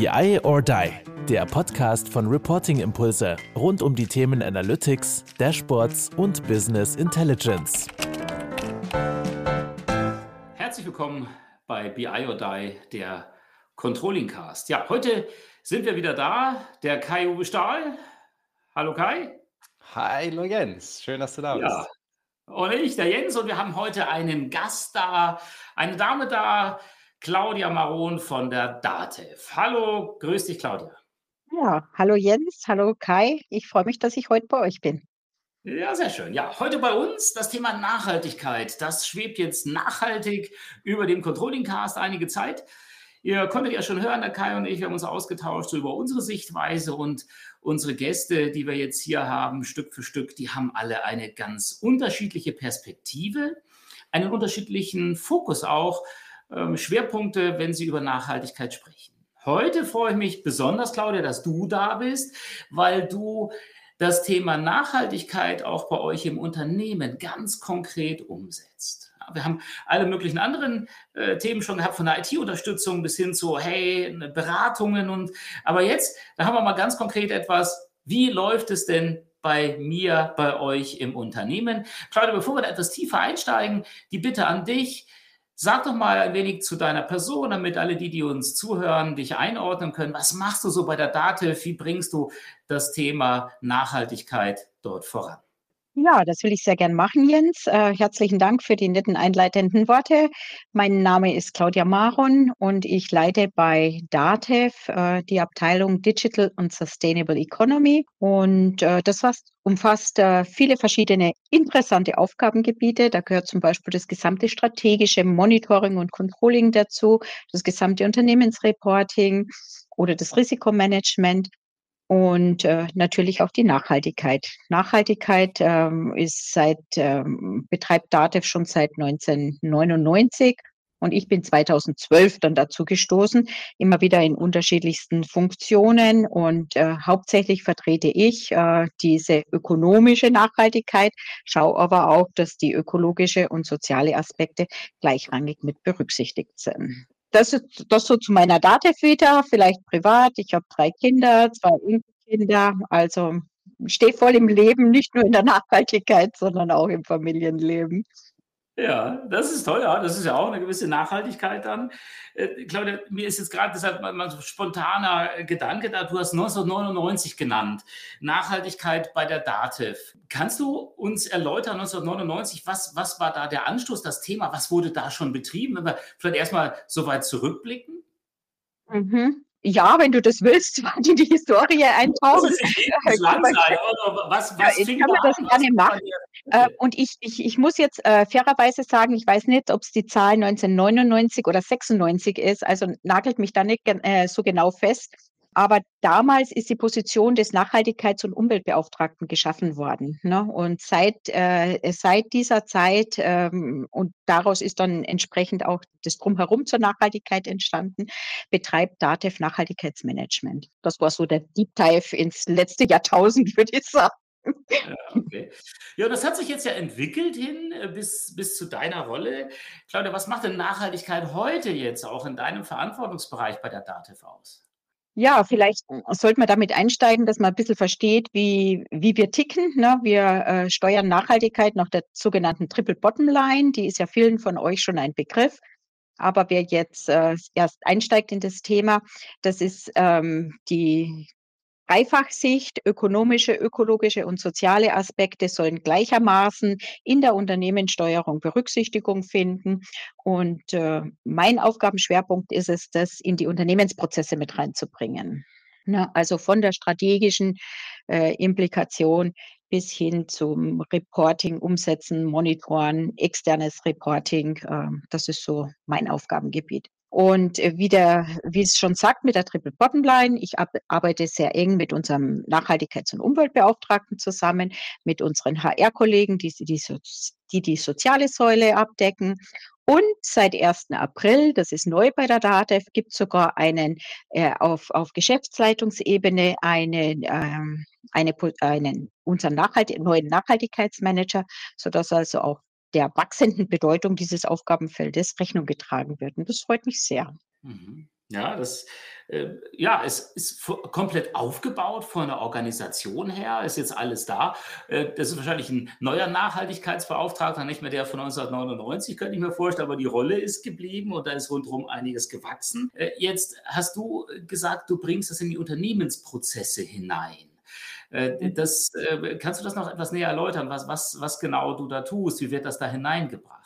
BI or Die, der Podcast von Reporting Impulse rund um die Themen Analytics, Dashboards und Business Intelligence. Herzlich willkommen bei BI or Die, der Controlling Cast. Ja, heute sind wir wieder da, der Kai-Uwe Stahl. Hallo Kai. Hallo Jens, schön, dass du da bist. Ja, und ich, der Jens, und wir haben heute einen Gast da, eine Dame da, Claudia Maron von der DATEV. Hallo, grüß dich, Claudia. Ja, hallo Jens, hallo Kai. Ich freue mich, dass ich heute bei euch bin. Ja, sehr schön. Ja, heute bei uns das Thema Nachhaltigkeit. Das schwebt jetzt nachhaltig über dem Controlling Cast einige Zeit. Ihr konntet ja schon hören, der Kai und ich, wir haben uns ausgetauscht über unsere Sichtweise und unsere Gäste, die wir jetzt hier haben, Stück für Stück, die haben alle eine ganz unterschiedliche Perspektive, einen unterschiedlichen Fokus auch Schwerpunkte, wenn Sie über Nachhaltigkeit sprechen. Heute freue ich mich besonders, Claudia, dass du da bist, weil du das Thema Nachhaltigkeit auch bei euch im Unternehmen ganz konkret umsetzt. Wir haben alle möglichen anderen äh, Themen schon gehabt, von der IT-Unterstützung bis hin zu, hey, ne, Beratungen und, aber jetzt, da haben wir mal ganz konkret etwas, wie läuft es denn bei mir, bei euch im Unternehmen? Claudia, bevor wir da etwas tiefer einsteigen, die Bitte an dich, Sag doch mal ein wenig zu deiner Person, damit alle die, die uns zuhören, dich einordnen können. Was machst du so bei der DATEV? Wie bringst du das Thema Nachhaltigkeit dort voran? Ja, das will ich sehr gern machen, Jens. Äh, herzlichen Dank für die netten einleitenden Worte. Mein Name ist Claudia Maron und ich leite bei DATEV äh, die Abteilung Digital und Sustainable Economy. Und äh, das was, umfasst äh, viele verschiedene interessante Aufgabengebiete. Da gehört zum Beispiel das gesamte strategische Monitoring und Controlling dazu, das gesamte Unternehmensreporting oder das Risikomanagement und äh, natürlich auch die Nachhaltigkeit. Nachhaltigkeit ähm, ist seit, ähm, betreibt DATEV schon seit 1999 und ich bin 2012 dann dazu gestoßen, immer wieder in unterschiedlichsten Funktionen und äh, hauptsächlich vertrete ich äh, diese ökonomische Nachhaltigkeit, schaue aber auch, dass die ökologische und soziale Aspekte gleichrangig mit berücksichtigt sind das ist das so zu meiner Datev-Vita, vielleicht privat. Ich habe drei Kinder, zwei Enkelkinder, also stehe voll im Leben, nicht nur in der Nachhaltigkeit, sondern auch im Familienleben. Ja, das ist toll, ja. Das ist ja auch eine gewisse Nachhaltigkeit dann. Äh, Claudia, mir ist jetzt gerade deshalb mal so ein spontaner Gedanke da. Du hast 1999 genannt. Nachhaltigkeit bei der DATEV. Kannst du uns erläutern, 1999, was, was war da der Anstoß, das Thema? Was wurde da schon betrieben? Wenn wir vielleicht erstmal so weit zurückblicken. Mhm. Ja, wenn du das willst, in die Historie eintauchen. Was, was ich kann mir das gerne machen. Äh, und ich, ich, ich muss jetzt äh, fairerweise sagen, ich weiß nicht, ob es die Zahl 1999 oder 96 ist, also nagelt mich da nicht äh, so genau fest. Aber damals ist die Position des Nachhaltigkeits- und Umweltbeauftragten geschaffen worden. Ne? Und seit, äh, seit dieser Zeit, ähm, und daraus ist dann entsprechend auch das Drumherum zur Nachhaltigkeit entstanden, betreibt DATEV Nachhaltigkeitsmanagement. Das war so der Deep Dive ins letzte Jahrtausend, würde ich sagen. Ja, okay. Ja, das hat sich jetzt ja entwickelt hin äh, bis, bis zu deiner Rolle. Claudia, was macht denn Nachhaltigkeit heute jetzt auch in deinem Verantwortungsbereich bei der DATEV aus? Ja, vielleicht sollte man damit einsteigen, dass man ein bisschen versteht, wie, wie wir ticken. Ne? Wir äh, steuern Nachhaltigkeit nach der sogenannten Triple Bottom Line. Die ist ja vielen von euch schon ein Begriff. Aber wer jetzt äh, erst einsteigt in das Thema, das ist ähm, die Dreifachsicht, ökonomische, ökologische und soziale Aspekte sollen gleichermaßen in der Unternehmenssteuerung Berücksichtigung finden. Und äh, mein Aufgabenschwerpunkt ist es, das in die Unternehmensprozesse mit reinzubringen. Ne? Also von der strategischen äh, Implikation bis hin zum Reporting, Umsetzen, Monitoren, externes Reporting. Äh, das ist so mein Aufgabengebiet. Und äh, wie, der, wie es schon sagt, mit der Triple Bottom Line, ich arbeite sehr eng mit unserem Nachhaltigkeits- und Umweltbeauftragten zusammen, mit unseren HR-Kollegen, die die, die die soziale Säule abdecken. Und seit 1. April, das ist neu bei der DATEV, gibt es sogar einen äh, auf, auf Geschäftsleitungsebene einen, ähm, eine, einen unseren Nachhalt, neuen Nachhaltigkeitsmanager, sodass also auch der wachsenden Bedeutung dieses Aufgabenfeldes Rechnung getragen wird. Und das freut mich sehr. Mhm. Ja, das, äh, ja, es ist komplett aufgebaut von der Organisation her, ist jetzt alles da. Äh, das ist wahrscheinlich ein neuer Nachhaltigkeitsbeauftragter, nicht mehr der von 1999, könnte ich mir vorstellen, aber die Rolle ist geblieben und da ist rundherum einiges gewachsen. Äh, jetzt hast du gesagt, du bringst das in die Unternehmensprozesse hinein. Mhm. Das, kannst du das noch etwas näher erläutern, was, was, was genau du da tust? Wie wird das da hineingebracht?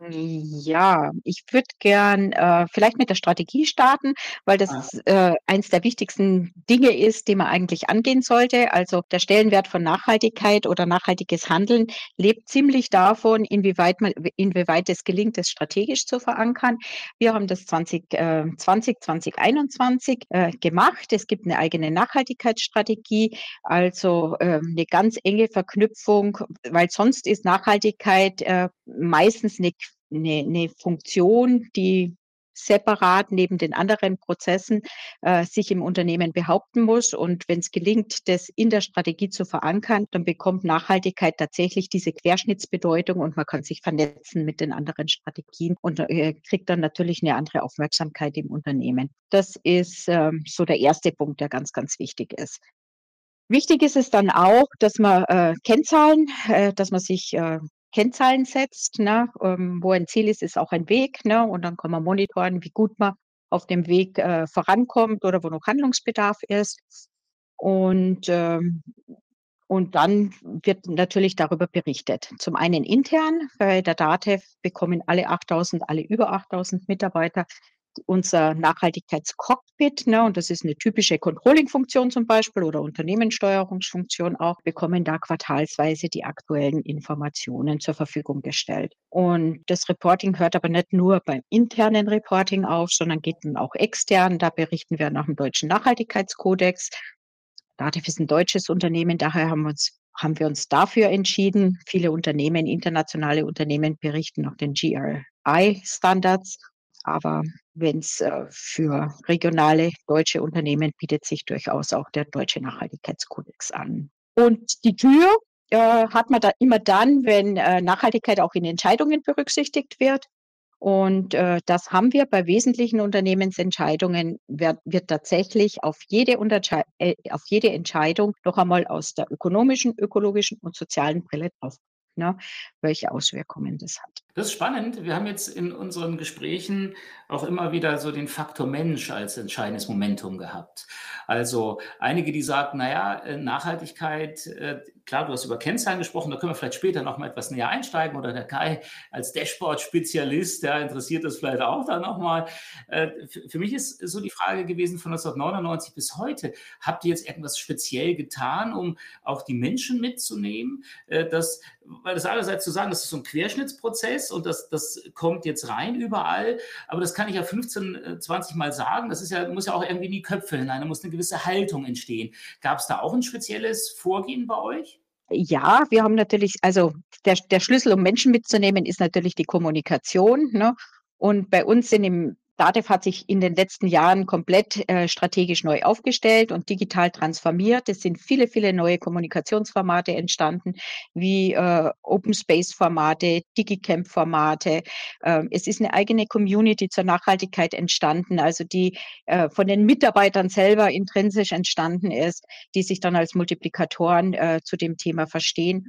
Ja, ich würde gern äh, vielleicht mit der Strategie starten, weil Ah. das äh, eins der wichtigsten Dinge ist, die man eigentlich angehen sollte. Also der Stellenwert von Nachhaltigkeit oder nachhaltiges Handeln lebt ziemlich davon, inwieweit man, inwieweit es gelingt, es strategisch zu verankern. Wir haben das 2020, 2021 äh, gemacht. Es gibt eine eigene Nachhaltigkeitsstrategie, also ähm, eine ganz enge Verknüpfung, weil sonst ist Nachhaltigkeit äh, meistens eine eine, eine Funktion, die separat neben den anderen Prozessen äh, sich im Unternehmen behaupten muss. Und wenn es gelingt, das in der Strategie zu verankern, dann bekommt Nachhaltigkeit tatsächlich diese Querschnittsbedeutung und man kann sich vernetzen mit den anderen Strategien und äh, kriegt dann natürlich eine andere Aufmerksamkeit im Unternehmen. Das ist ähm, so der erste Punkt, der ganz, ganz wichtig ist. Wichtig ist es dann auch, dass man äh, Kennzahlen, äh, dass man sich äh, Kennzahlen setzt, ne? Ähm, wo ein Ziel ist, ist auch ein Weg, ne? Und dann kann man monitoren, wie gut man auf dem Weg äh, vorankommt oder wo noch Handlungsbedarf ist. Und, ähm, und dann wird natürlich darüber berichtet. Zum einen intern, bei der DATEV bekommen alle 8000, alle über 8000 Mitarbeiter unser Nachhaltigkeitscockpit, ne, und das ist eine typische Controlling-Funktion zum Beispiel oder Unternehmenssteuerungsfunktion auch, bekommen da quartalsweise die aktuellen Informationen zur Verfügung gestellt. Und das Reporting hört aber nicht nur beim internen Reporting auf, sondern geht dann auch extern. Da berichten wir nach dem deutschen Nachhaltigkeitskodex. Dativ ist ein deutsches Unternehmen, daher haben wir uns haben wir uns dafür entschieden. Viele Unternehmen, internationale Unternehmen berichten nach den GRI-Standards aber wenn es äh, für regionale deutsche Unternehmen bietet sich durchaus auch der deutsche Nachhaltigkeitskodex an. Und die Tür äh, hat man da immer dann, wenn äh, Nachhaltigkeit auch in Entscheidungen berücksichtigt wird. Und äh, das haben wir bei wesentlichen Unternehmensentscheidungen, wird, wird tatsächlich auf jede, äh, auf jede Entscheidung noch einmal aus der ökonomischen, ökologischen und sozialen Brille drauf ne, welche Auswirkungen das hat. Das ist spannend. Wir haben jetzt in unseren Gesprächen auch immer wieder so den Faktor Mensch als entscheidendes Momentum gehabt. Also einige, die sagen, naja, äh, Nachhaltigkeit, äh, klar, du hast über Kennzahlen gesprochen, da können wir vielleicht später noch mal etwas näher einsteigen oder der Kai als Dashboard-Spezialist, der interessiert das vielleicht auch dann nochmal. Äh, für mich ist so die Frage gewesen von 1999 bis heute, habt ihr jetzt irgendwas speziell getan, um auch die Menschen mitzunehmen, dass weil das einerseits zu sagen, das ist so ein Querschnittsprozess und das, das kommt jetzt rein überall, aber das kann ich ja 15, 20 äh, Mal sagen. Das ist ja, muss ja auch irgendwie in die Köpfe hinein, da muss eine gewisse Haltung entstehen. Gab es da auch ein spezielles Vorgehen bei euch? Ja, wir haben natürlich, also der, der Schlüssel, um Menschen mitzunehmen, ist natürlich die Kommunikation. Ne? Und bei uns sind im DATEV hat sich in den letzten Jahren komplett äh, strategisch neu aufgestellt und digital transformiert. Es sind viele, viele neue Kommunikationsformate entstanden, wie äh, Open Space Formate, Digicamp Formate. Äh, es ist eine eigene Community zur Nachhaltigkeit entstanden, also die äh, von den Mitarbeitern selber intrinsisch entstanden ist, die sich dann als Multiplikatoren äh, zu dem Thema verstehen.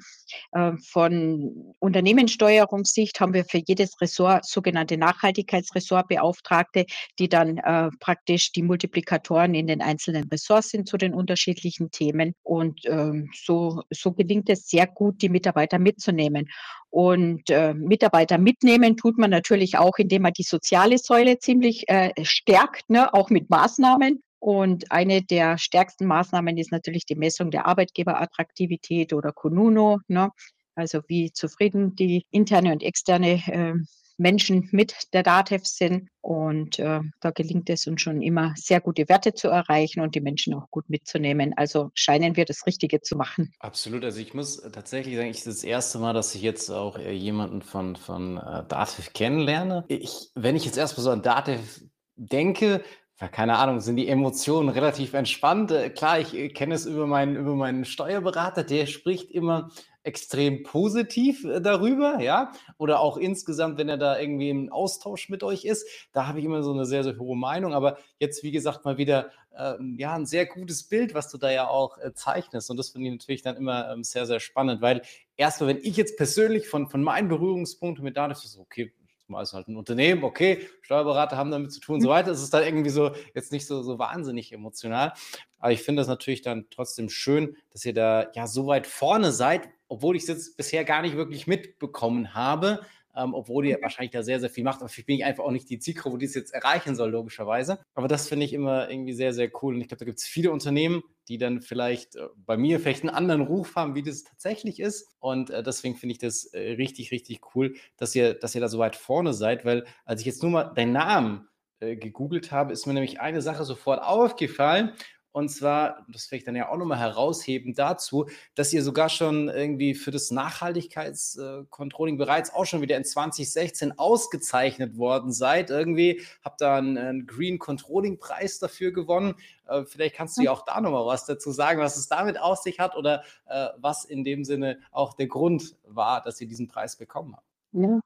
Äh, von Unternehmenssteuerungssicht haben wir für jedes Ressort sogenannte Nachhaltigkeitsressort beauftragt Beauftragte, die dann äh, praktisch die Multiplikatoren in den einzelnen Ressorts sind zu den unterschiedlichen Themen. Und ähm, so, so gelingt es sehr gut, die Mitarbeiter mitzunehmen. Und äh, Mitarbeiter mitnehmen tut man natürlich auch, indem man die soziale Säule ziemlich äh, stärkt, ne, auch mit Maßnahmen. Und eine der stärksten Maßnahmen ist natürlich die Messung der Arbeitgeberattraktivität oder Konuno. Ne? Also wie zufrieden die interne und externe äh, Menschen mit der DATEV sind. Und äh, da gelingt es uns schon immer, sehr gute Werte zu erreichen und die Menschen auch gut mitzunehmen. Also scheinen wir das Richtige zu machen. Absolut. Also ich muss tatsächlich sagen, ich ist das erste Mal, dass ich jetzt auch äh, jemanden von, von äh, DATEV kennenlerne. Ich, wenn ich jetzt erstmal so an DATEV denke, keine Ahnung, sind die Emotionen relativ entspannt. Äh, klar, ich äh, kenne es über meinen, über meinen Steuerberater, der spricht immer extrem positiv äh, darüber, ja. Oder auch insgesamt, wenn er da irgendwie im Austausch mit euch ist, da habe ich immer so eine sehr, sehr hohe Meinung. Aber jetzt, wie gesagt, mal wieder ähm, ja, ein sehr gutes Bild, was du da ja auch äh, zeichnest. Und das finde ich natürlich dann immer ähm, sehr, sehr spannend, weil erstmal, wenn ich jetzt persönlich von, von meinen Berührungspunkten mit da so, okay, mal ist halt ein Unternehmen, okay, Steuerberater haben damit zu tun und so mhm. weiter. Es ist dann irgendwie so jetzt nicht so, so wahnsinnig emotional. Aber ich finde das natürlich dann trotzdem schön, dass ihr da ja so weit vorne seid, obwohl ich es jetzt bisher gar nicht wirklich mitbekommen habe ähm, obwohl die mhm. wahrscheinlich da sehr, sehr viel macht. Aber ich bin einfach auch nicht die Zielgruppe, die es jetzt erreichen soll, logischerweise. Aber das finde ich immer irgendwie sehr, sehr cool. Und ich glaube, da gibt es viele Unternehmen, die dann vielleicht äh, bei mir vielleicht einen anderen Ruf haben, wie das tatsächlich ist. Und äh, deswegen finde ich das äh, richtig, richtig cool, dass ihr, dass ihr da so weit vorne seid, weil als ich jetzt nur mal deinen Namen äh, gegoogelt habe, ist mir nämlich eine Sache sofort aufgefallen. Und zwar, das werde ich dann ja auch nochmal herausheben dazu, dass ihr sogar schon irgendwie für das Nachhaltigkeitscontrolling bereits auch schon wieder in 2016 ausgezeichnet worden seid. Irgendwie habt da einen, einen Green Controlling Preis dafür gewonnen. Äh, vielleicht kannst du ja auch da nochmal was dazu sagen, was es damit auf sich hat oder äh, was in dem Sinne auch der Grund war, dass ihr diesen Preis bekommen habt. Ja,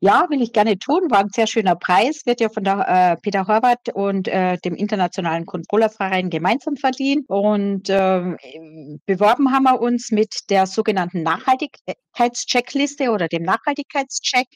ja, will ich gerne tun. War ein sehr schöner Preis, wird ja von der äh, Peter Horvath und äh, dem Internationalen Controllerverein gemeinsam verliehen. Und äh, beworben haben wir uns mit der sogenannten Nachhaltigkeitscheckliste oder dem Nachhaltigkeitscheck.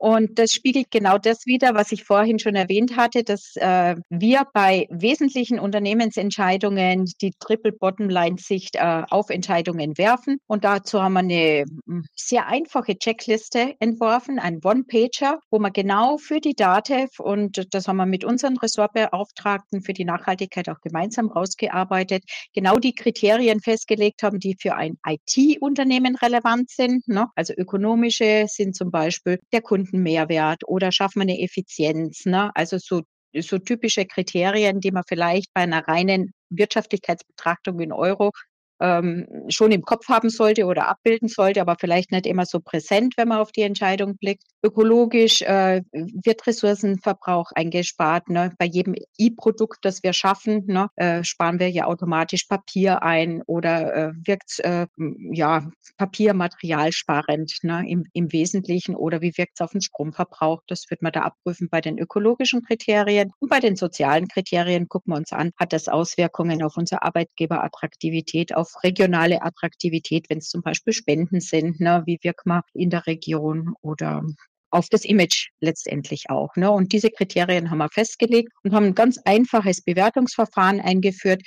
Und das spiegelt genau das wider, was ich vorhin schon erwähnt hatte, dass äh, wir bei wesentlichen Unternehmensentscheidungen die Triple Bottom Line Sicht äh, auf Entscheidungen werfen. Und dazu haben wir eine hm, sehr einfache Checkliste entworfen, ein One-Pager, wo man genau für die DATEV und das haben wir mit unseren Ressortbeauftragten für die Nachhaltigkeit auch gemeinsam rausgearbeitet, genau die Kriterien festgelegt haben, die für ein IT-Unternehmen relevant sind. Ne? Also ökonomische sind zum Beispiel der Kunden Mehrwert oder schaffen wir eine Effizienz? Ne? Also so, so typische Kriterien, die man vielleicht bei einer reinen Wirtschaftlichkeitsbetrachtung in Euro ähm, schon im Kopf haben sollte oder abbilden sollte, aber vielleicht nicht immer so präsent, wenn man auf die Entscheidung blickt. Ökologisch äh, wird Ressourcenverbrauch eingespart. Ne? Bei jedem E-Produkt, das wir schaffen, ne, äh, sparen wir ja automatisch Papier ein oder äh, wirkt äh, ja papiermaterialsparend ne, im, im Wesentlichen oder wie wirkt es auf den Stromverbrauch? Das wird man da abprüfen bei den ökologischen Kriterien. Und bei den sozialen Kriterien gucken wir uns an, hat das Auswirkungen auf unsere Arbeitgeberattraktivität, auf regionale Attraktivität, wenn es zum Beispiel Spenden sind, ne, wie wirkt man in der Region oder auf das Image letztendlich auch. Ne? Und diese Kriterien haben wir festgelegt und haben ein ganz einfaches Bewertungsverfahren eingeführt,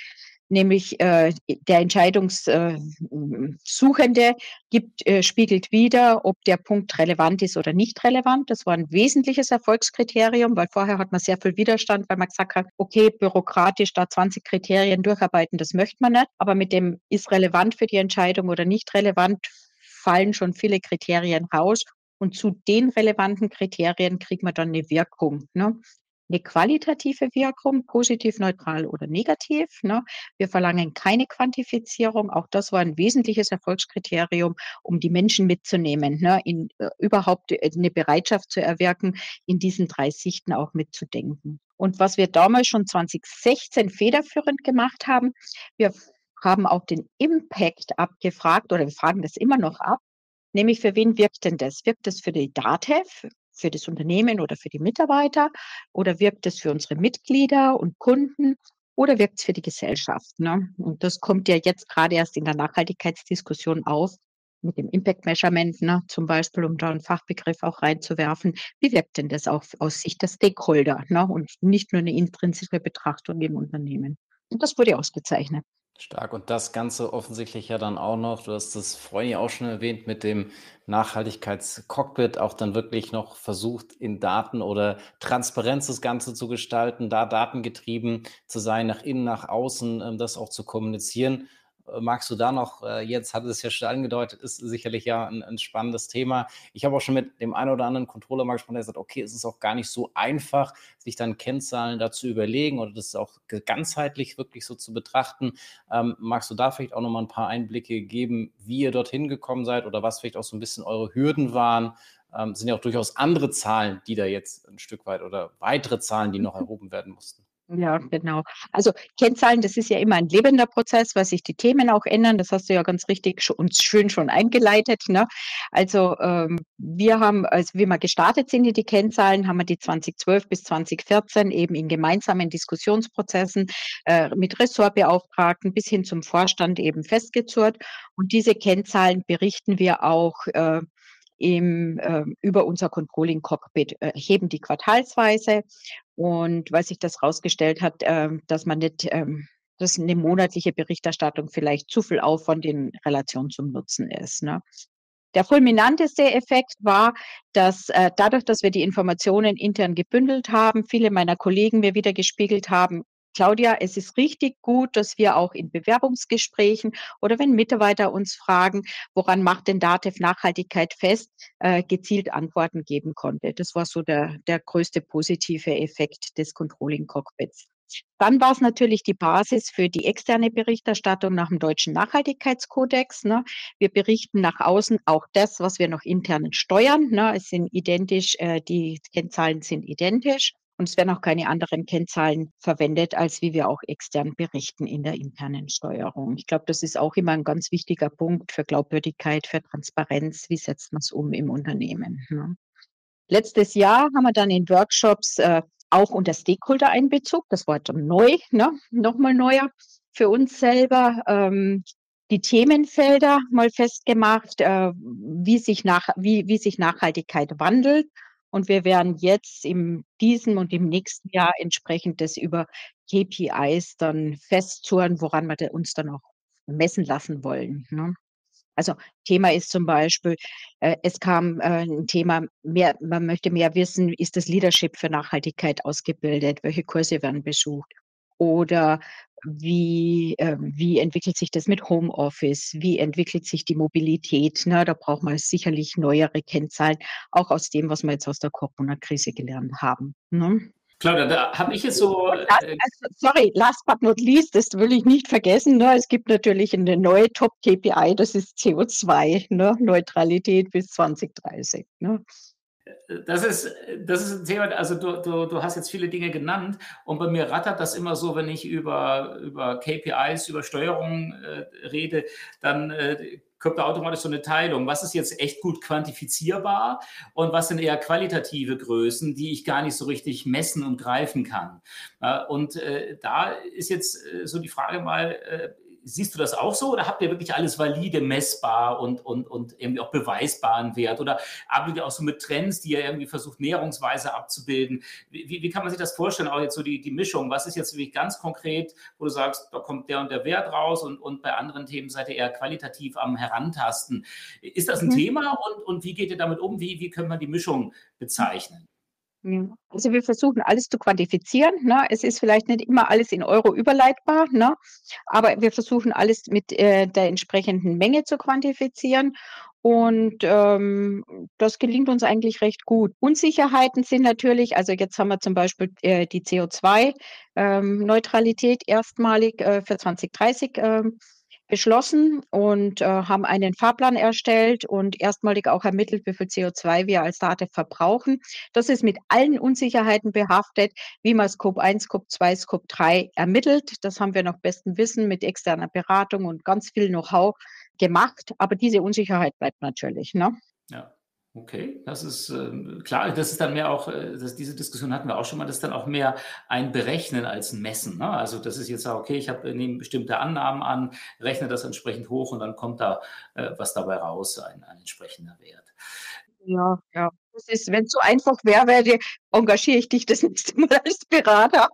nämlich äh, der Entscheidungssuchende äh, gibt, äh, spiegelt wieder, ob der Punkt relevant ist oder nicht relevant. Das war ein wesentliches Erfolgskriterium, weil vorher hat man sehr viel Widerstand, weil man gesagt hat, okay, bürokratisch da 20 Kriterien durcharbeiten, das möchte man nicht. Aber mit dem ist relevant für die Entscheidung oder nicht relevant, fallen schon viele Kriterien raus. Und zu den relevanten Kriterien kriegt man dann eine Wirkung. Ne? Eine qualitative Wirkung, positiv, neutral oder negativ. Ne? Wir verlangen keine Quantifizierung. Auch das war ein wesentliches Erfolgskriterium, um die Menschen mitzunehmen, ne? in, äh, überhaupt äh, eine Bereitschaft zu erwirken, in diesen drei Sichten auch mitzudenken. Und was wir damals schon 2016 federführend gemacht haben, wir haben auch den Impact abgefragt oder wir fragen das immer noch ab. Nämlich für wen wirkt denn das? Wirkt das für die DATEV, für das Unternehmen oder für die Mitarbeiter? Oder wirkt es für unsere Mitglieder und Kunden? Oder wirkt es für die Gesellschaft? Ne? Und das kommt ja jetzt gerade erst in der Nachhaltigkeitsdiskussion auf, mit dem Impact Measurement ne, zum Beispiel, um da einen Fachbegriff auch reinzuwerfen. Wie wirkt denn das auch aus Sicht der Stakeholder ne, und nicht nur eine intrinsische Betrachtung im Unternehmen? Und das wurde ausgezeichnet. Stark. Und das Ganze offensichtlich ja dann auch noch, du hast das vorhin ja auch schon erwähnt, mit dem Nachhaltigkeitscockpit auch dann wirklich noch versucht, in Daten oder Transparenz das Ganze zu gestalten, da datengetrieben zu sein, nach innen, nach außen, ähm, das auch zu kommunizieren. Äh, magst du da noch, äh, jetzt hat es ja schon angedeutet, ist sicherlich ja ein, ein spannendes Thema. Ich habe auch schon mit dem einen oder anderen Controller mal gesprochen, der sagt, okay, es ist auch gar nicht so einfach, sich dann Kennzahlen dazu überlegen oder das auch ganzheitlich wirklich so zu betrachten. Ähm, magst du da vielleicht auch noch mal ein paar Einblicke geben, wie ihr dorthin gekommen seid oder was vielleicht auch so ein bisschen eure Hürden waren? Ähm, sind ja auch durchaus andere Zahlen, die da jetzt ein Stück weit oder weitere Zahlen, die noch erhoben werden mussten. Ja, genau. Also Kennzahlen, das ist ja immer ein lebender Prozess, weil sich die Themen auch ändern. Das hast du ja ganz richtig sch uns schön schon eingeleitet, ne? Also, ähm, wir haben, als wir mal gestartet sind in die Kennzahlen, haben wir die 2012 bis 2014 eben in gemeinsamen Diskussionsprozessen, äh, mit Ressortbeauftragten bis hin zum Vorstand eben festgezurrt. Und diese Kennzahlen berichten wir auch, äh, im, äh, über unser Controlling Cockpit, äh, heben die quartalsweise. Und weil sich das herausgestellt hat, äh, dass man nicht, ähm, dass eine monatliche Berichterstattung vielleicht zu viel Aufwand in Relation zum Nutzen ist. Ne? Der fulminanteste Effekt war, dass äh, dadurch, dass wir die Informationen intern gebündelt haben, viele meiner Kollegen mir wieder gespiegelt haben, Claudia, es ist richtig gut, dass wir auch in Bewerbungsgesprächen oder wenn Mitarbeiter uns fragen, woran macht denn DATEV Nachhaltigkeit fest, äh, gezielt Antworten geben konnte. Das war so der, der größte positive Effekt des Controlling Cockpits. Dann war es natürlich die Basis für die externe Berichterstattung nach dem deutschen Nachhaltigkeitskodex. Ne? Wir berichten nach außen auch das, was wir noch intern steuern. Ne? Es sind identisch, äh, die Kennzahlen sind identisch. Und es werden auch keine anderen Kennzahlen verwendet, als wie wir auch extern berichten in der internen Steuerung. Ich glaube, das ist auch immer ein ganz wichtiger Punkt für Glaubwürdigkeit, für Transparenz. Wie setzt man es um im Unternehmen? Ne? Letztes Jahr haben wir dann in Workshops äh, auch unter Stakeholder-Einbezug, das war dann neu, ne? nochmal neuer für uns selber, ähm, die Themenfelder mal festgemacht, äh, wie, sich nach, wie, wie sich Nachhaltigkeit wandelt und wir werden jetzt in diesem und im nächsten Jahr entsprechend das über KPIs dann festzurren, woran wir uns dann auch messen lassen wollen. Ne? Also Thema ist zum Beispiel, äh, es kam äh, ein Thema, mehr, man möchte mehr wissen, ist das Leadership für Nachhaltigkeit ausgebildet? Welche Kurse werden besucht? Oder wie, äh, wie entwickelt sich das mit Homeoffice? Wie entwickelt sich die Mobilität? Na, da braucht man sicherlich neuere Kennzahlen, auch aus dem, was wir jetzt aus der Corona-Krise gelernt haben. Ne? Claudia, da habe ich jetzt so. Äh, also, sorry, last but not least, das will ich nicht vergessen. Ne? Es gibt natürlich eine neue Top-KPI, das ist CO2, ne? Neutralität bis 2030. Ne? Das ist, das ist ein Thema, also du, du, du hast jetzt viele Dinge genannt und bei mir rattert das immer so, wenn ich über, über KPIs, über Steuerung äh, rede, dann äh, kommt da automatisch so eine Teilung. Was ist jetzt echt gut quantifizierbar und was sind eher qualitative Größen, die ich gar nicht so richtig messen und greifen kann? und äh, da ist jetzt äh, so die Frage mal, äh, Siehst du das auch so oder habt ihr wirklich alles valide, messbar und, und, und irgendwie auch beweisbaren Wert? Oder arbeitet ihr auch so mit Trends, die ihr irgendwie versucht, näherungsweise abzubilden? Wie, wie kann man sich das vorstellen, auch jetzt so die, die Mischung? Was ist jetzt wirklich ganz konkret, wo du sagst, da kommt der und der Wert raus und, und bei anderen Themen seid ihr eher qualitativ am Herantasten? Ist das ein mhm. Thema und, und wie geht ihr damit um? Wie, wie können wir die Mischung bezeichnen? Ja. Also wir versuchen alles zu quantifizieren. Ne? Es ist vielleicht nicht immer alles in Euro überleitbar, ne? aber wir versuchen alles mit äh, der entsprechenden Menge zu quantifizieren. Und ähm, das gelingt uns eigentlich recht gut. Unsicherheiten sind natürlich, also jetzt haben wir zum Beispiel äh, die CO2-Neutralität ähm, erstmalig äh, für 2030 ähm, beschlossen und äh, haben einen Fahrplan erstellt und erstmalig auch ermittelt, wie viel CO2 wir als Daten verbrauchen. Das ist mit allen Unsicherheiten behaftet, wie man Scope 1, Scope 2, Scope 3 ermittelt. Das haben wir nach bestem Wissen mit externer Beratung und ganz viel Know-how gemacht. Aber diese Unsicherheit bleibt natürlich. Ne? Ja. Okay, das ist äh, klar, das ist dann mehr auch, äh, das, diese Diskussion hatten wir auch schon mal, das ist dann auch mehr ein Berechnen als ein Messen. Ne? Also das ist jetzt, okay, ich habe nehme bestimmte Annahmen an, rechne das entsprechend hoch und dann kommt da äh, was dabei raus, ein, ein entsprechender Wert. Ja, ja. Das ist, wenn es so einfach wäre, wäre, engagiere ich dich das nächste Mal als Berater.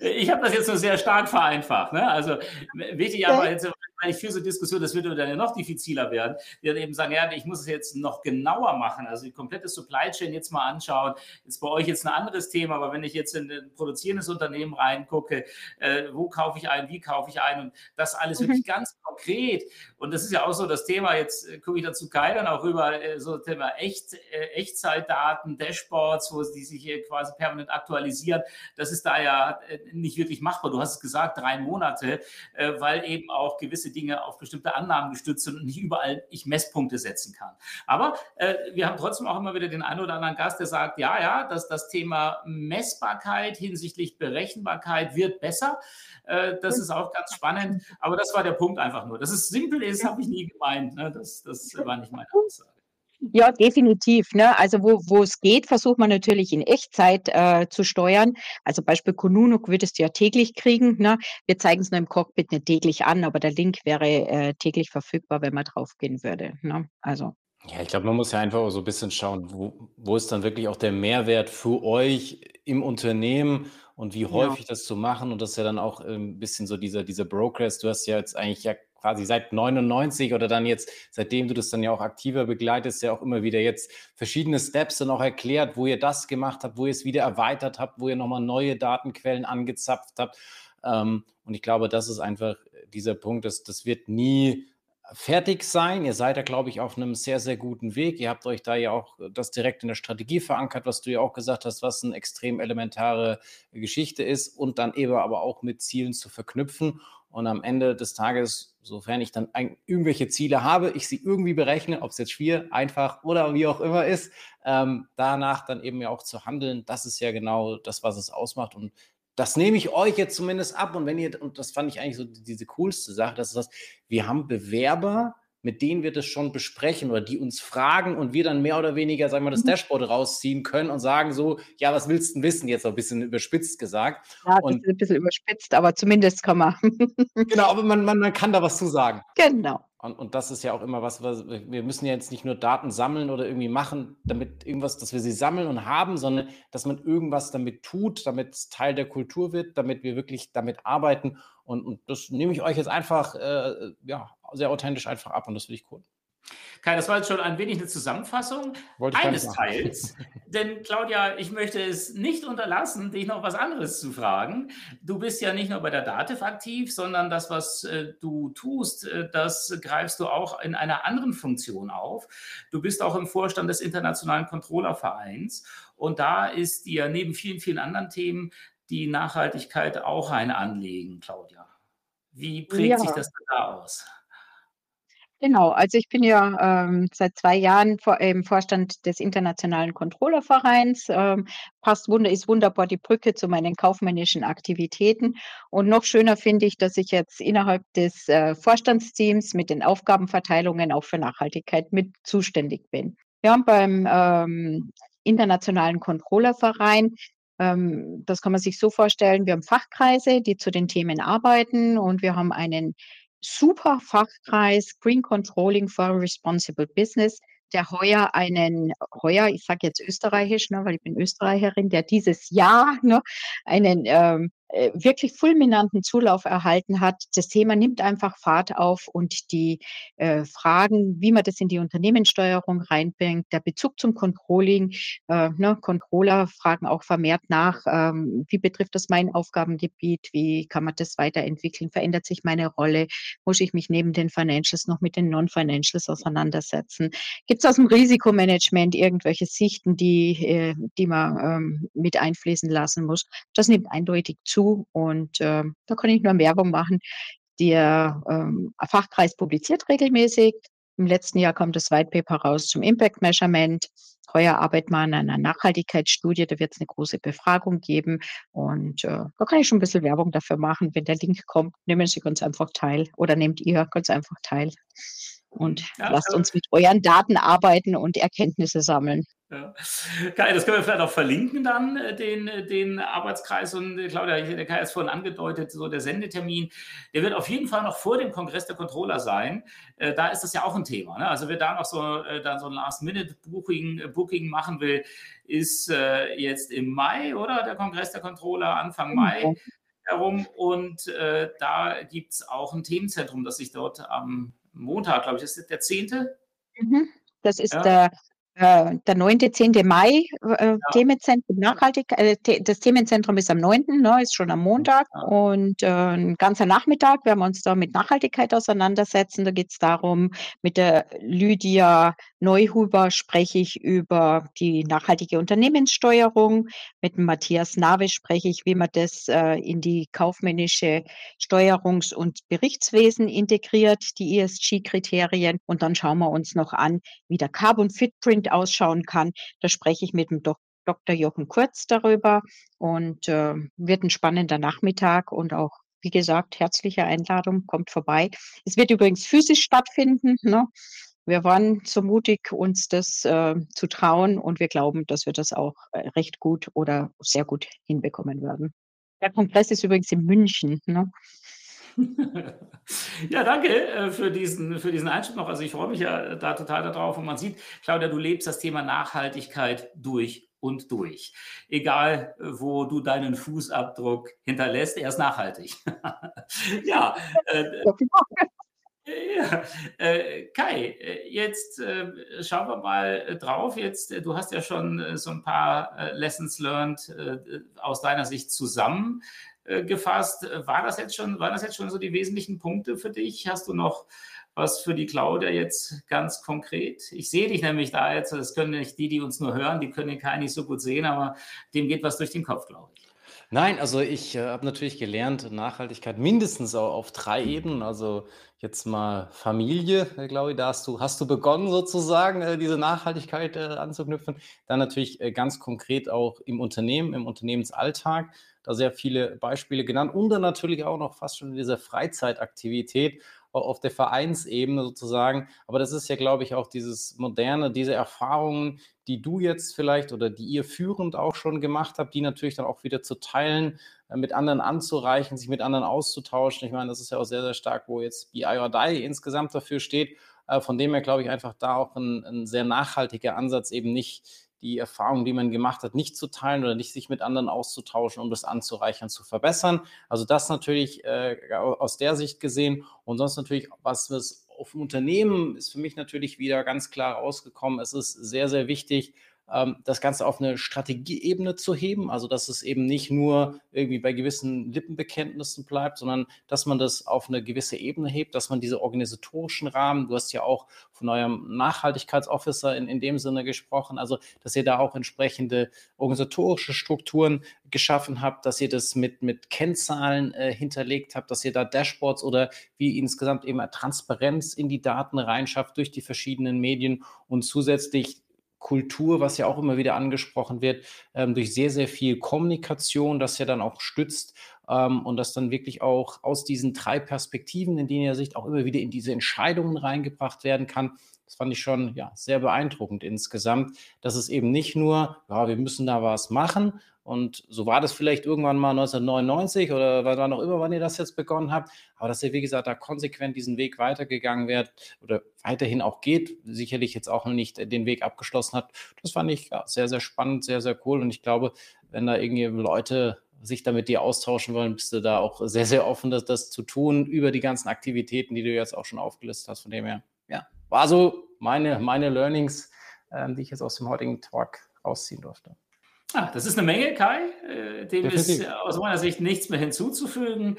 Ich habe das jetzt nur sehr stark vereinfacht. Ne? Also wichtig aber jetzt ich führe so Diskussionen, das würde dann ja noch diffiziler werden, die dann eben sagen, ja, ich muss es jetzt noch genauer machen, also die komplette Supply Chain jetzt mal anschauen. Ist bei euch jetzt ein anderes Thema, aber wenn ich jetzt in ein produzierendes Unternehmen reingucke, äh, wo kaufe ich ein, wie kaufe ich ein und das alles mhm. wirklich ganz konkret. Und das ist ja auch so das Thema, jetzt äh, gucke ich dazu Kai dann auch rüber, äh, so Thema Echt, äh, Echtzeitdaten, Dashboards, wo die sich hier quasi permanent aktualisieren. Das ist da ja äh, nicht wirklich machbar. Du hast es gesagt, drei Monate, äh, weil eben auch gewisse gewisse Dinge auf bestimmte Annahmen gestützt sind und nicht überall ich Messpunkte setzen kann. Aber äh, wir haben trotzdem auch immer wieder den einen oder anderen Gast, der sagt, ja, ja, dass das Thema Messbarkeit hinsichtlich Berechenbarkeit wird besser. Äh, das ist auch ganz spannend. Aber das war der Punkt einfach nur. Dass es simpel ist, habe ich nie gemeint. Ne? Das, das war nicht meine Aussage. Ja, definitiv. Ne? Also wo, wo es geht, versucht man natürlich in Echtzeit äh, zu steuern. Also Beispiel Kununuk würdest du ja täglich kriegen. Ne? Wir zeigen es nur im Cockpit nicht täglich an, aber der Link wäre äh, täglich verfügbar, wenn man draufgehen würde. Ne? Also. Ja, ich glaube, man muss ja einfach so ein bisschen schauen, wo, wo ist dann wirklich auch der Mehrwert für euch im Unternehmen und wie häufig ja. das zu machen. Und das ist ja dann auch ein ähm, bisschen so dieser, dieser Progress. Du hast ja jetzt eigentlich ja quasi seit 99 oder dann jetzt, seitdem du das dann ja auch aktiver begleitest, ja auch immer wieder jetzt verschiedene Steps dann auch erklärt, wo ihr das gemacht habt, wo ihr es wieder erweitert habt, wo ihr nochmal neue Datenquellen angezapft habt. Ähm, und ich glaube, das ist einfach dieser Punkt, dass das wird nie fertig sein. Ihr seid da, glaube ich, auf einem sehr, sehr guten Weg. Ihr habt euch da ja auch das direkt in der Strategie verankert, was du ja auch gesagt hast, was eine extrem elementare Geschichte ist und dann eben aber auch mit Zielen zu verknüpfen. Und am Ende des Tages, sofern ich dann irgendwelche Ziele habe, ich sie irgendwie berechne, ob es jetzt schwer, einfach oder wie auch immer ist, ähm, danach dann eben ja auch zu handeln, das ist ja genau das, was es ausmacht. Und das nehme ich euch jetzt zumindest ab. Und wenn ihr, und das fand ich eigentlich so diese coolste Sache, dass das, wir haben Bewerber, mit denen wir das schon besprechen oder die uns fragen und wir dann mehr oder weniger, sagen wir, das mhm. Dashboard rausziehen können und sagen so, ja, was willst du denn wissen? Jetzt ein bisschen überspitzt gesagt. Ja, und, ein bisschen überspitzt, aber zumindest kann man. genau, aber man, man, man kann da was zu sagen. Genau. Und, und das ist ja auch immer was, was, wir müssen ja jetzt nicht nur Daten sammeln oder irgendwie machen, damit irgendwas, dass wir sie sammeln und haben, sondern dass man irgendwas damit tut, damit es Teil der Kultur wird, damit wir wirklich damit arbeiten. Und, und das nehme ich euch jetzt einfach, äh, ja, sehr authentisch einfach ab und das finde ich cool. Kai, das war jetzt schon ein wenig eine Zusammenfassung eines Teils. Denn Claudia, ich möchte es nicht unterlassen, dich noch was anderes zu fragen. Du bist ja nicht nur bei der Dativ aktiv, sondern das, was äh, du tust, äh, das greifst du auch in einer anderen Funktion auf. Du bist auch im Vorstand des Internationalen Controllervereins. Und da ist dir neben vielen, vielen anderen Themen die Nachhaltigkeit auch ein Anliegen, Claudia. Wie prägt ja. sich das da aus? Genau, also ich bin ja ähm, seit zwei Jahren vor, im Vorstand des Internationalen Controllervereins. Ähm, passt wunder, ist wunderbar die Brücke zu meinen kaufmännischen Aktivitäten. Und noch schöner finde ich, dass ich jetzt innerhalb des äh, Vorstandsteams mit den Aufgabenverteilungen auch für Nachhaltigkeit mit zuständig bin. Wir haben beim ähm, Internationalen Controllerverein ähm, das kann man sich so vorstellen, wir haben Fachkreise, die zu den Themen arbeiten und wir haben einen super Fachkreis Green Controlling for Responsible Business, der heuer einen, heuer, ich sage jetzt österreichisch, ne, weil ich bin Österreicherin, der dieses Jahr ne, einen ähm, äh, wirklich fulminanten Zulauf erhalten hat. Das Thema nimmt einfach Fahrt auf und die äh, Fragen, wie man das in die Unternehmenssteuerung reinbringt, der Bezug zum Controlling, äh, ne, Controller fragen auch vermehrt nach, ähm, wie betrifft das mein Aufgabengebiet, wie kann man das weiterentwickeln, verändert sich meine Rolle, muss ich mich neben den Financials noch mit den Non-Financials auseinandersetzen? Gibt es aus dem Risikomanagement irgendwelche Sichten, die, äh, die man ähm, mit einfließen lassen muss? Das nimmt eindeutig zu dazu und äh, da kann ich nur Werbung machen. Der ähm, Fachkreis publiziert regelmäßig. Im letzten Jahr kommt das White Paper raus zum Impact Measurement. Heuer arbeitet man an einer Nachhaltigkeitsstudie, da wird es eine große Befragung geben. Und äh, da kann ich schon ein bisschen Werbung dafür machen. Wenn der Link kommt, nehmen Sie ganz einfach teil oder nehmt ihr ganz einfach teil. Und ja, lasst uns mit euren Daten arbeiten und Erkenntnisse sammeln. Ja. Kai, das können wir vielleicht auch verlinken dann, äh, den, äh, den Arbeitskreis. Und äh, Claudia, der Kai hat es vorhin angedeutet, so der Sendetermin, der wird auf jeden Fall noch vor dem Kongress der Controller sein. Da ist das ja auch ein Thema. Ne? Also wer da noch so, dann so ein Last-Minute-Booking Booking machen will, ist jetzt im Mai, oder? Der Kongress der Controller, Anfang Mai herum. Und da gibt es auch ein Themenzentrum, das sich dort am Montag, glaube ich, ist der 10. Mhm. Das ist ja. der Äh, der 9., 10. Mai, äh, ja. Themenzentrum Nachhaltigkeit, äh, das Themenzentrum ist am 9., ne, ist schon am Montag ja. und äh, ein ganzer Nachmittag werden wir uns da mit Nachhaltigkeit auseinandersetzen. Da geht es darum, mit der Lydia Neuhuber spreche ich über die nachhaltige Unternehmenssteuerung, mit Matthias Nave spreche ich, wie man das äh, in die kaufmännische Steuerungs- und Berichtswesen integriert, die ESG-Kriterien und dann schauen wir uns noch an, wie der Carbon Footprint Kind ausschauen kann. Da spreche ich mit dem Dok Dr. Jochen Kurz darüber und äh, wird ein spannender Nachmittag und auch, wie gesagt, herzliche Einladung, kommt vorbei. Es wird übrigens physisch stattfinden. Ne? Wir waren so mutig, uns das äh, zu trauen und wir glauben, dass wir das auch äh, recht gut oder sehr gut hinbekommen werden. Der Kongress ist übrigens in München. Ne? Ja, danke äh, für diesen, für diesen Einschub noch. Also ich freue mich ja da total darauf und man sieht, Claudia, du lebst das Thema Nachhaltigkeit durch und durch. Egal, wo du deinen Fußabdruck hinterlässt, er ist nachhaltig. ja. Äh, ja, äh, Kai, äh, jetzt äh, schauen wir mal drauf. Jetzt, äh, du hast ja schon so ein paar Lessons learned aus deiner Sicht zusammen äh, gefasst. War das jetzt schon, waren das jetzt schon so die wesentlichen Punkte für dich? Hast du noch was für die Claudia jetzt ganz konkret? Ich sehe dich nämlich da jetzt, das können nicht die, die uns nur hören, die können den Kai nicht so gut sehen, aber dem geht was durch den Kopf, glaube ich. Nein, also ich äh, habe natürlich gelernt, Nachhaltigkeit mindestens auf drei Ebenen. Also jetzt mal Familie, äh, glaube ich, da hast du, hast du begonnen sozusagen, äh, diese Nachhaltigkeit äh, anzuknüpfen. Dann natürlich äh, ganz konkret auch im Unternehmen, im Unternehmensalltag da sehr viele Beispiele genannt und dann natürlich auch noch fast schon diese Freizeitaktivität auf der Vereinsebene sozusagen. Aber das ist ja, glaube ich, auch dieses moderne, diese Erfahrungen, die du jetzt vielleicht oder die ihr führend auch schon gemacht habt, die natürlich dann auch wieder zu teilen, äh, mit anderen anzureichen, sich mit anderen auszutauschen. Ich meine, das ist ja auch sehr, sehr stark, wo jetzt BI or Die insgesamt dafür steht. Äh, von dem her glaube ich einfach da auch ein, ein sehr nachhaltiger Ansatz, eben nicht die Erfahrungen, die man gemacht hat, nicht zu teilen oder nicht sich mit anderen auszutauschen, um das anzureichern, zu verbessern. Also das natürlich äh, aus der Sicht gesehen und sonst natürlich, was es auf dem Unternehmen ist für mich natürlich wieder ganz klar rausgekommen. Es ist sehr, sehr wichtig, das Ganze auf eine Strategieebene zu heben. Also, dass es eben nicht nur irgendwie bei gewissen Lippenbekenntnissen bleibt, sondern dass man das auf eine gewisse Ebene hebt, dass man diese organisatorischen Rahmen, du hast ja auch von eurem Nachhaltigkeitsofficer in, in dem Sinne gesprochen, also, dass ihr da auch entsprechende organisatorische Strukturen geschaffen habt, dass ihr das mit, mit Kennzahlen äh, hinterlegt habt, dass ihr da Dashboards oder wie insgesamt eben Transparenz in die Daten reinschafft durch die verschiedenen Medien und zusätzlich Kultur, was ja auch immer wieder angesprochen wird, ähm, durch sehr, sehr viel Kommunikation, das ja dann auch stützt ähm, und das dann wirklich auch aus diesen drei Perspektiven, in denen er Sicht auch immer wieder in diese Entscheidungen reingebracht werden kann. Das fand ich schon ja, sehr beeindruckend insgesamt, dass es eben nicht nur, ja, wir müssen da was machen, und so war das vielleicht irgendwann mal 1999 oder wann auch immer, wann ihr das jetzt begonnen habt. Aber dass ihr, wie gesagt, da konsequent diesen Weg weitergegangen werdet oder weiterhin auch geht, sicherlich jetzt auch nicht den Weg abgeschlossen hat, das fand ich ja, sehr, sehr spannend, sehr, sehr cool. Und ich glaube, wenn da irgendwie Leute sich da mit dir austauschen wollen, bist du da auch sehr, sehr offen, das, das zu tun über die ganzen Aktivitäten, die du jetzt auch schon aufgelistet hast. Von dem her, ja, war so meine, meine Learnings, äh, die ich jetzt aus dem heutigen Talk rausziehen durfte. Ah, das ist eine Menge, Kai. Äh, dem Definitiv. ist aus meiner Sicht nichts mehr hinzuzufügen.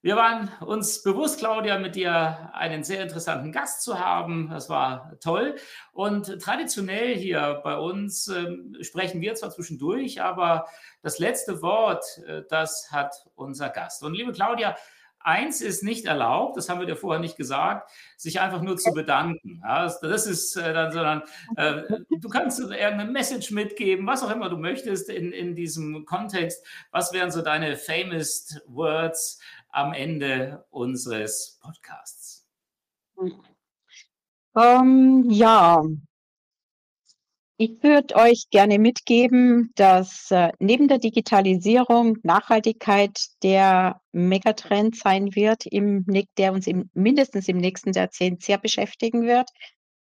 Wir waren uns bewusst, Claudia, mit dir einen sehr interessanten Gast zu haben. Das war toll. Und traditionell hier bei uns äh, sprechen wir zwar zwischendurch, aber das letzte Wort, äh, das hat unser Gast. Und liebe Claudia, Eins ist nicht erlaubt, das haben wir dir vorher nicht gesagt, sich einfach nur zu bedanken. Ja, das ist äh, dann, sondern äh, du kannst irgendeine Message mitgeben, was auch immer du möchtest in, in diesem Kontext. Was wären so deine famous words am Ende unseres Podcasts? Um, ähm, ja, ich würde euch gerne mitgeben, dass äh, neben der Digitalisierung Nachhaltigkeit der Megatrend sein wird, im, der uns im, mindestens im nächsten Jahrzehnt sehr beschäftigen wird.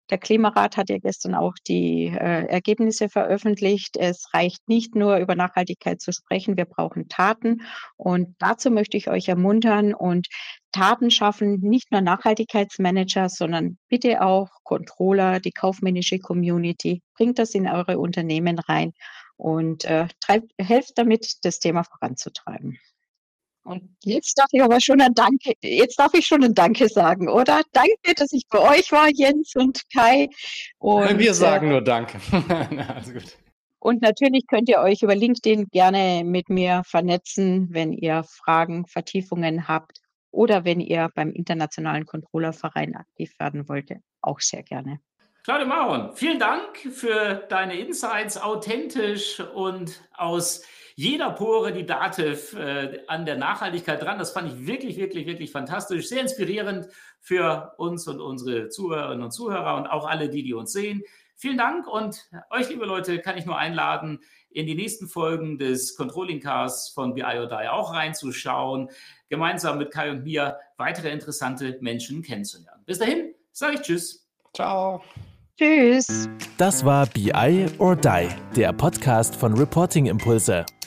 Der Klimarat hat ja gestern auch die äh, Ergebnisse veröffentlicht. Es reicht nicht nur über Nachhaltigkeit zu sprechen, wir brauchen Taten. Und dazu möchte ich euch ermuntern und Taten schaffen, nicht nur Nachhaltigkeitsmanager, sondern bitte auch Controller, die kaufmännische Community. Bringt das in eure Unternehmen rein und äh, treibt, helft damit, das Thema voranzutreiben. Und jetzt darf ich aber schon ein Danke, jetzt darf ich schon ein Danke sagen, oder? Danke, dass ich bei euch war, Jens und Kai. Und, Wir sagen äh, nur Danke. Alles gut. Und natürlich könnt ihr euch über LinkedIn gerne mit mir vernetzen, wenn ihr Fragen, Vertiefungen habt oder wenn ihr beim Internationalen Controllerverein aktiv werden wollt, auch sehr gerne. Claudia Maron, vielen Dank für deine Insights, authentisch und aus jeder Pore die Dativ äh, an der Nachhaltigkeit dran. Das fand ich wirklich, wirklich, wirklich fantastisch, sehr inspirierend für uns und unsere Zuhörerinnen und Zuhörer und auch alle, die, die uns sehen. Vielen Dank und euch, liebe Leute, kann ich nur einladen, in die nächsten Folgen des Controlling Cars von BI or Die auch reinzuschauen, gemeinsam mit Kai und mir weitere interessante Menschen kennenzulernen. Bis dahin sage ich Tschüss. Ciao. Tschüss. Das war BI or Die, der Podcast von Reporting Impulse.